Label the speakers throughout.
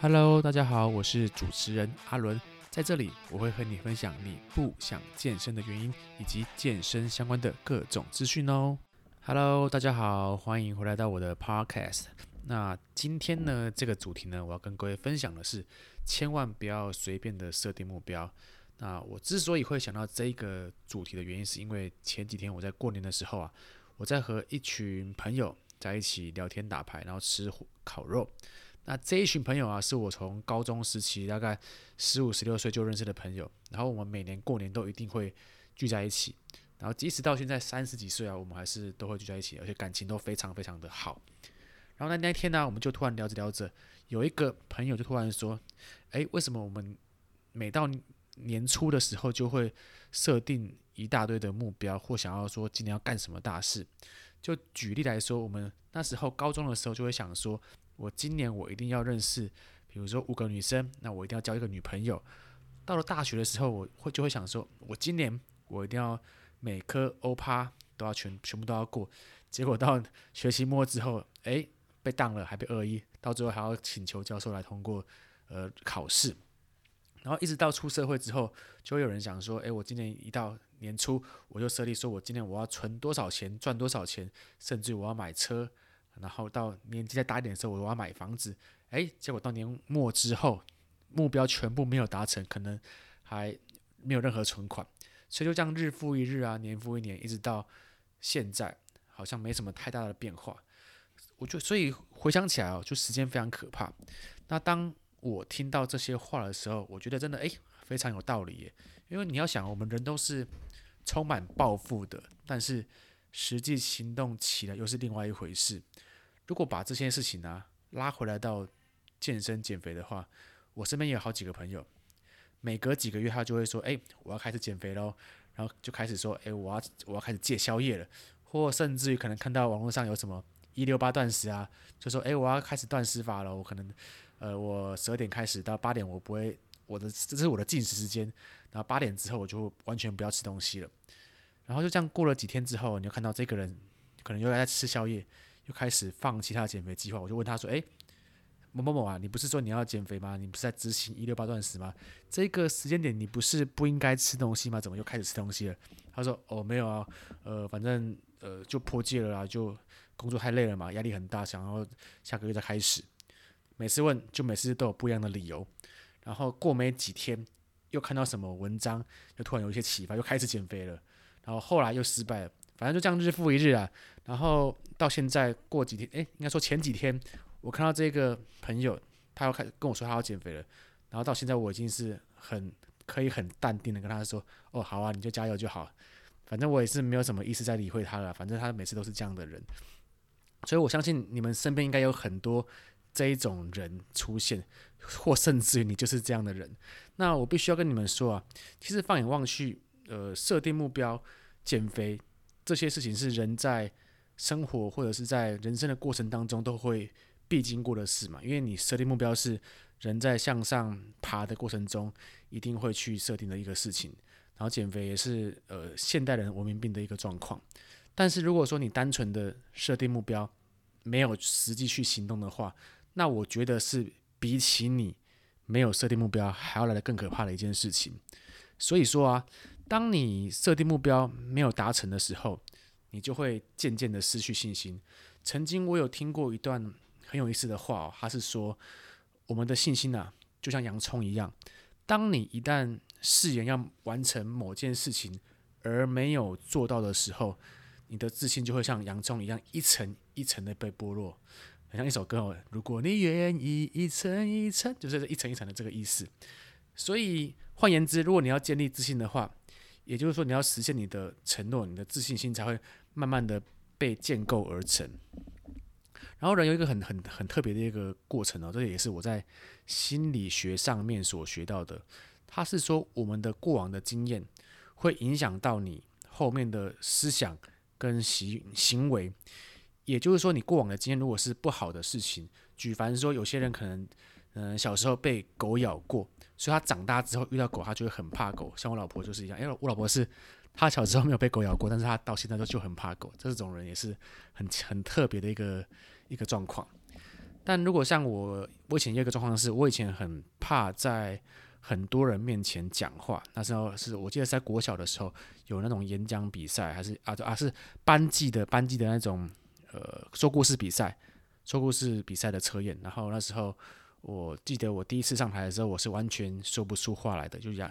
Speaker 1: Hello，大家好，我是主持人阿伦，在这里我会和你分享你不想健身的原因，以及健身相关的各种资讯哦。Hello，大家好，欢迎回来到我的 Podcast。那今天呢，这个主题呢，我要跟各位分享的是，千万不要随便的设定目标。那我之所以会想到这个主题的原因，是因为前几天我在过年的时候啊，我在和一群朋友在一起聊天打牌，然后吃烤肉。那这一群朋友啊，是我从高中时期大概十五、十六岁就认识的朋友，然后我们每年过年都一定会聚在一起，然后即使到现在三十几岁啊，我们还是都会聚在一起，而且感情都非常非常的好。然后那那天呢，我们就突然聊着聊着，有一个朋友就突然说：“哎，为什么我们每到年初的时候就会设定一大堆的目标，或想要说今年要干什么大事？”就举例来说，我们那时候高中的时候就会想说。我今年我一定要认识，比如说五个女生，那我一定要交一个女朋友。到了大学的时候，我会就会想说，我今年我一定要每科欧趴都要全全部都要过。结果到学期末之后，哎，被当了，还被二一，到最后还要请求教授来通过呃考试。然后一直到出社会之后，就会有人想说，哎，我今年一到年初，我就设立说我今年我要存多少钱，赚多少钱，甚至我要买车。然后到年纪再大一点的时候，我要买房子，哎，结果到年末之后，目标全部没有达成，可能还没有任何存款，所以就这样日复一日啊，年复一年，一直到现在，好像没什么太大的变化。我就所以回想起来哦，就时间非常可怕。那当我听到这些话的时候，我觉得真的哎，非常有道理耶。因为你要想，我们人都是充满抱负的，但是实际行动起来又是另外一回事。如果把这些事情呢、拉回来到健身减肥的话，我身边也有好几个朋友，每隔几个月他就会说：“哎，我要开始减肥喽。”然后就开始说：“哎，我要我要开始戒宵夜了。”或甚至于可能看到网络上有什么一六八断食啊，就说：“哎，我要开始断食法了。”我可能呃，我十二点开始到八点，我不会我的这是我的进食时间。然后八点之后我就完全不要吃东西了。然后就这样过了几天之后，你就看到这个人可能又在吃宵夜。就开始放弃他的减肥计划，我就问他说：“诶，某某某啊，你不是说你要减肥吗？你不是在执行一六八断食吗？这个时间点你不是不应该吃东西吗？怎么又开始吃东西了？”他说：“哦，没有啊，呃，反正呃就破戒了啦，就工作太累了嘛，压力很大，想要下个月再开始。每次问就每次都有不一样的理由，然后过没几天又看到什么文章，又突然有一些启发，又开始减肥了，然后后来又失败了。”反正就这样日复一日啊，然后到现在过几天，诶，应该说前几天，我看到这个朋友，他要开始跟我说他要减肥了，然后到现在我已经是很可以很淡定的跟他说，哦，好啊，你就加油就好，反正我也是没有什么意思在理会他了，反正他每次都是这样的人，所以我相信你们身边应该有很多这一种人出现，或甚至于你就是这样的人，那我必须要跟你们说啊，其实放眼望去，呃，设定目标减肥。这些事情是人在生活或者是在人生的过程当中都会必经过的事嘛？因为你设定目标是人在向上爬的过程中一定会去设定的一个事情，然后减肥也是呃现代人文明病的一个状况。但是如果说你单纯的设定目标，没有实际去行动的话，那我觉得是比起你没有设定目标还要来的更可怕的一件事情。所以说啊。当你设定目标没有达成的时候，你就会渐渐的失去信心。曾经我有听过一段很有意思的话哦，他是说，我们的信心啊，就像洋葱一样，当你一旦誓言要完成某件事情而没有做到的时候，你的自信就会像洋葱一样一层一层的被剥落，很像一首歌哦。如果你愿意一层一层，就是一层一层的这个意思。所以换言之，如果你要建立自信的话，也就是说，你要实现你的承诺，你的自信心才会慢慢的被建构而成。然后人有一个很很很特别的一个过程哦，这也是我在心理学上面所学到的。他是说，我们的过往的经验会影响到你后面的思想跟行行为。也就是说，你过往的经验如果是不好的事情，举凡说有些人可能。嗯，小时候被狗咬过，所以他长大之后遇到狗，他就会很怕狗。像我老婆就是一样，因为我老婆是她小时候没有被狗咬过，但是她到现在都就很怕狗。这种人也是很很特别的一个一个状况。但如果像我，我以前有一个状况是，我以前很怕在很多人面前讲话。那时候是我记得在国小的时候，有那种演讲比赛，还是啊啊是班级的班级的那种呃说故事比赛，说故事比赛的测验。然后那时候我记得我第一次上台的时候，我是完全说不出话来的，就这样，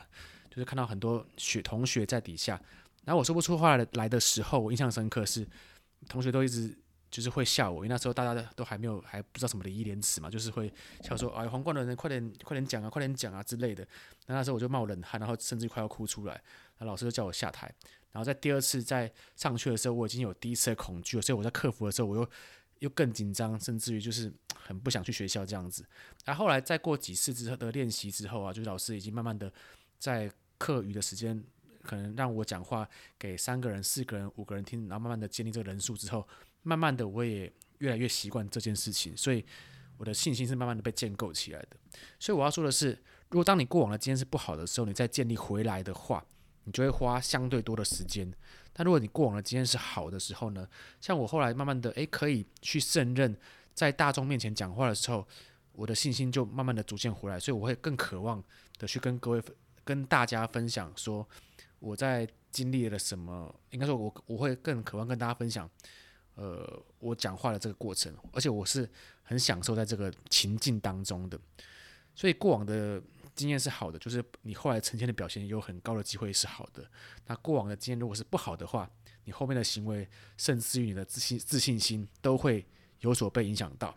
Speaker 1: 就是看到很多学同学在底下。然后我说不出话来来的时候，我印象深刻是同学都一直就是会笑我，因为那时候大家都还没有还不知道什么礼义廉耻嘛，就是会笑说哎，皇冠的人快点快点讲啊，快点讲啊之类的。那那时候我就冒冷汗，然后甚至快要哭出来。然后老师就叫我下台。然后在第二次再上去的时候，我已经有第一次的恐惧了，所以我在克服的时候，我又又更紧张，甚至于就是很不想去学校这样子。然后来再过几次之后的练习之后啊，就是老师已经慢慢的在课余的时间。可能让我讲话给三个人、四个人、五个人听，然后慢慢的建立这个人数之后，慢慢的我也越来越习惯这件事情，所以我的信心是慢慢的被建构起来的。所以我要说的是，如果当你过往的经验是不好的时候，你再建立回来的话，你就会花相对多的时间。但如果你过往的经验是好的时候呢，像我后来慢慢的诶可以去胜任在大众面前讲话的时候，我的信心就慢慢的逐渐回来，所以我会更渴望的去跟各位跟大家分享说。我在经历了什么？应该说，我我会更渴望跟大家分享，呃，我讲话的这个过程，而且我是很享受在这个情境当中的。所以过往的经验是好的，就是你后来呈现的表现有很高的机会是好的。那过往的经验如果是不好的话，你后面的行为，甚至于你的自信自信心都会有所被影响到。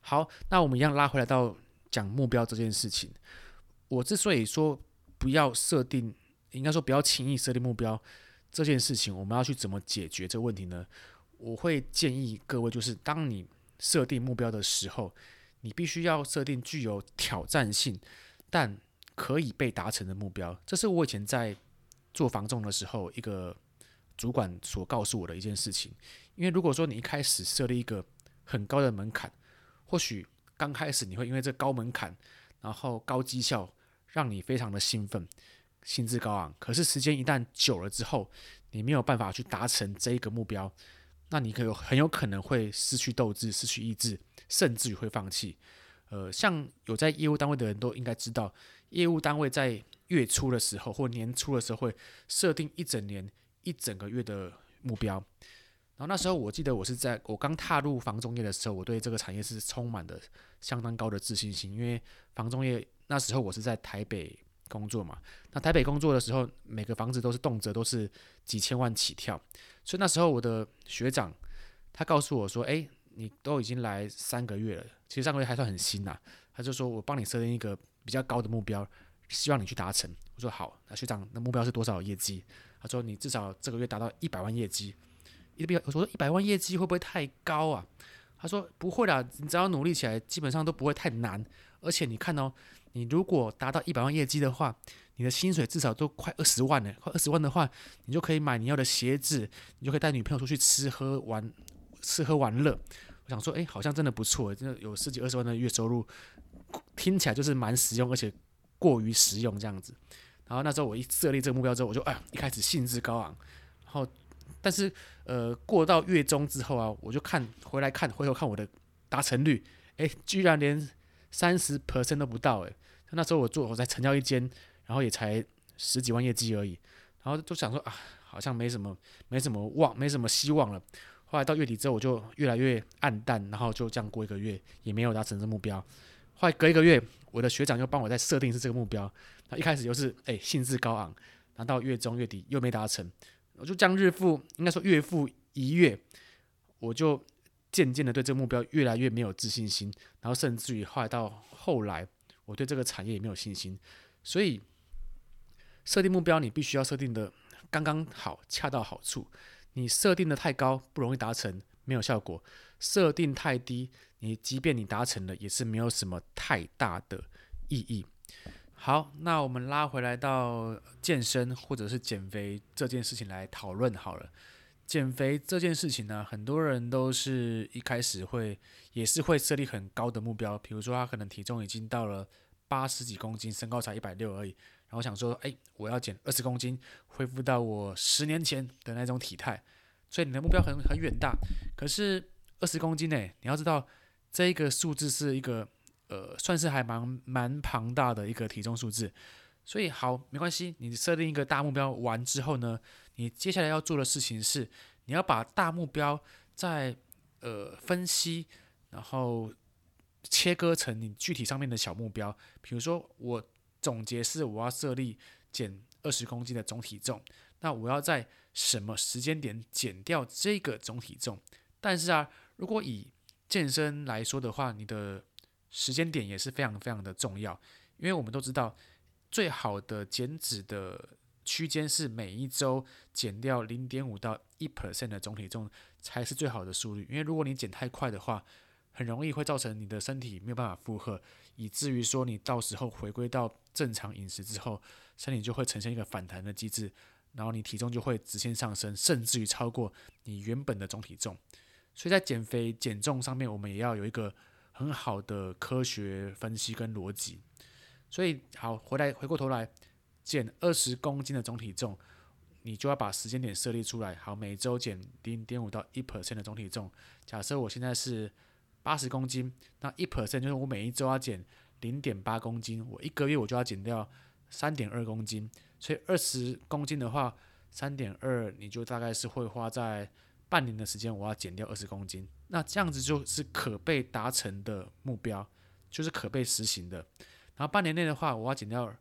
Speaker 1: 好，那我们一样拉回来到讲目标这件事情。我之所以说不要设定。应该说不要轻易设定目标这件事情，我们要去怎么解决这个问题呢？我会建议各位，就是当你设定目标的时候，你必须要设定具有挑战性但可以被达成的目标。这是我以前在做房仲的时候，一个主管所告诉我的一件事情。因为如果说你一开始设立一个很高的门槛，或许刚开始你会因为这高门槛，然后高绩效，让你非常的兴奋。兴致高昂，可是时间一旦久了之后，你没有办法去达成这一个目标，那你可有很有可能会失去斗志、失去意志，甚至于会放弃。呃，像有在业务单位的人都应该知道，业务单位在月初的时候或年初的时候会设定一整年、一整个月的目标。然后那时候我记得我是在我刚踏入房仲业的时候，我对这个产业是充满的相当高的自信心，因为房仲业那时候我是在台北。工作嘛，那台北工作的时候，每个房子都是动辄都是几千万起跳，所以那时候我的学长他告诉我说：“诶，你都已经来三个月了，其实上个月还算很新呐。”他就说我帮你设定一个比较高的目标，希望你去达成。我说好，那学长，那目标是多少业绩？他说你至少这个月达到一百万业绩。一百，我说一百万业绩会不会太高啊？他说不会啦，你只要努力起来，基本上都不会太难。而且你看哦。你如果达到一百万业绩的话，你的薪水至少都快二十万呢。快二十万的话，你就可以买你要的鞋子，你就可以带女朋友出去吃喝玩，吃喝玩乐。我想说，哎，好像真的不错，真的有十几二十万的月收入，听起来就是蛮实用，而且过于实用这样子。然后那时候我一设立这个目标之后，我就哎，一开始兴致高昂。然后，但是呃，过到月中之后啊，我就看回来看，回头看我的达成率，哎，居然连。三十 percent 都不到诶，那时候我做我才成交一间，然后也才十几万业绩而已，然后就想说啊，好像没什么没什么望，没什么希望了。后来到月底之后，我就越来越黯淡，然后就这样过一个月，也没有达成这目标。后来隔一个月，我的学长又帮我再设定是这个目标，那一开始又是诶兴致高昂，然后到月中月底又没达成，我就这样日复应该说月复一月，我就。渐渐的对这个目标越来越没有自信心，然后甚至于后来到后来，我对这个产业也没有信心。所以设定目标，你必须要设定的刚刚好，恰到好处。你设定的太高，不容易达成，没有效果；设定太低，你即便你达成了，也是没有什么太大的意义。好，那我们拉回来到健身或者是减肥这件事情来讨论好了。减肥这件事情呢，很多人都是一开始会也是会设立很高的目标，比如说他可能体重已经到了八十几公斤，身高才一百六而已，然后想说，哎，我要减二十公斤，恢复到我十年前的那种体态，所以你的目标很很远大。可是二十公斤呢，你要知道，这一个数字是一个呃，算是还蛮蛮庞大的一个体重数字。所以好，没关系，你设定一个大目标完之后呢，你接下来要做的事情是，你要把大目标再呃分析，然后切割成你具体上面的小目标。比如说，我总结是我要设立减二十公斤的总体重，那我要在什么时间点减掉这个总体重？但是啊，如果以健身来说的话，你的时间点也是非常非常的重要，因为我们都知道，最好的减脂的区间是每一周减掉零点五到一 percent 的总体重才是最好的速率。因为如果你减太快的话，很容易会造成你的身体没有办法负荷，以至于说你到时候回归到正常饮食之后，身体就会呈现一个反弹的机制，然后你体重就会直线上升，甚至于超过你原本的总体重。所以在减肥减重上面，我们也要有一个很好的科学分析跟逻辑。所以好，回来回过头来减二十公斤的总体重，你就要把时间点设立出来。好，每周减零点五到一 percent 的总体重。假设我现在是八十公斤，那一 percent 就是我每一周要减零点八公斤，我一个月我就要减掉三点二公斤。所以二十公斤的话，三点二你就大概是会花在。半年的时间，我要减掉二十公斤，那这样子就是可被达成的目标，就是可被实行的。然后半年内的话，我要减掉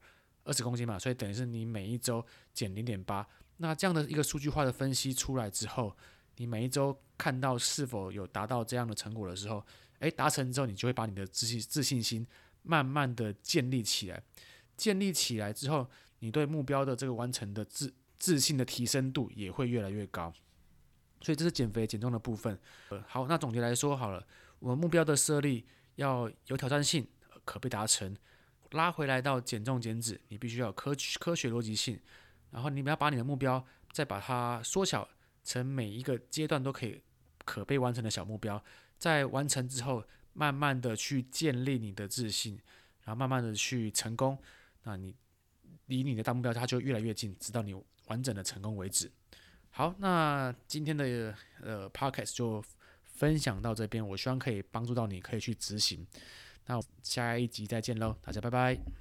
Speaker 1: 二十公斤嘛，所以等于是你每一周减零点八。那这样的一个数据化的分析出来之后，你每一周看到是否有达到这样的成果的时候，诶，达成之后，你就会把你的自信自信心慢慢的建立起来。建立起来之后，你对目标的这个完成的自自信的提升度也会越来越高。所以这是减肥减重的部分。呃，好，那总结来说好了，我们目标的设立要有挑战性，可被达成。拉回来到减重减脂，你必须要有科科学逻辑性。然后你们要把你的目标再把它缩小成每一个阶段都可以可被完成的小目标。在完成之后，慢慢的去建立你的自信，然后慢慢的去成功。那你离你的大目标它就越来越近，直到你完整的成功为止。好，那今天的呃 podcast 就分享到这边，我希望可以帮助到你，可以去执行。那下一集再见喽，大家拜拜。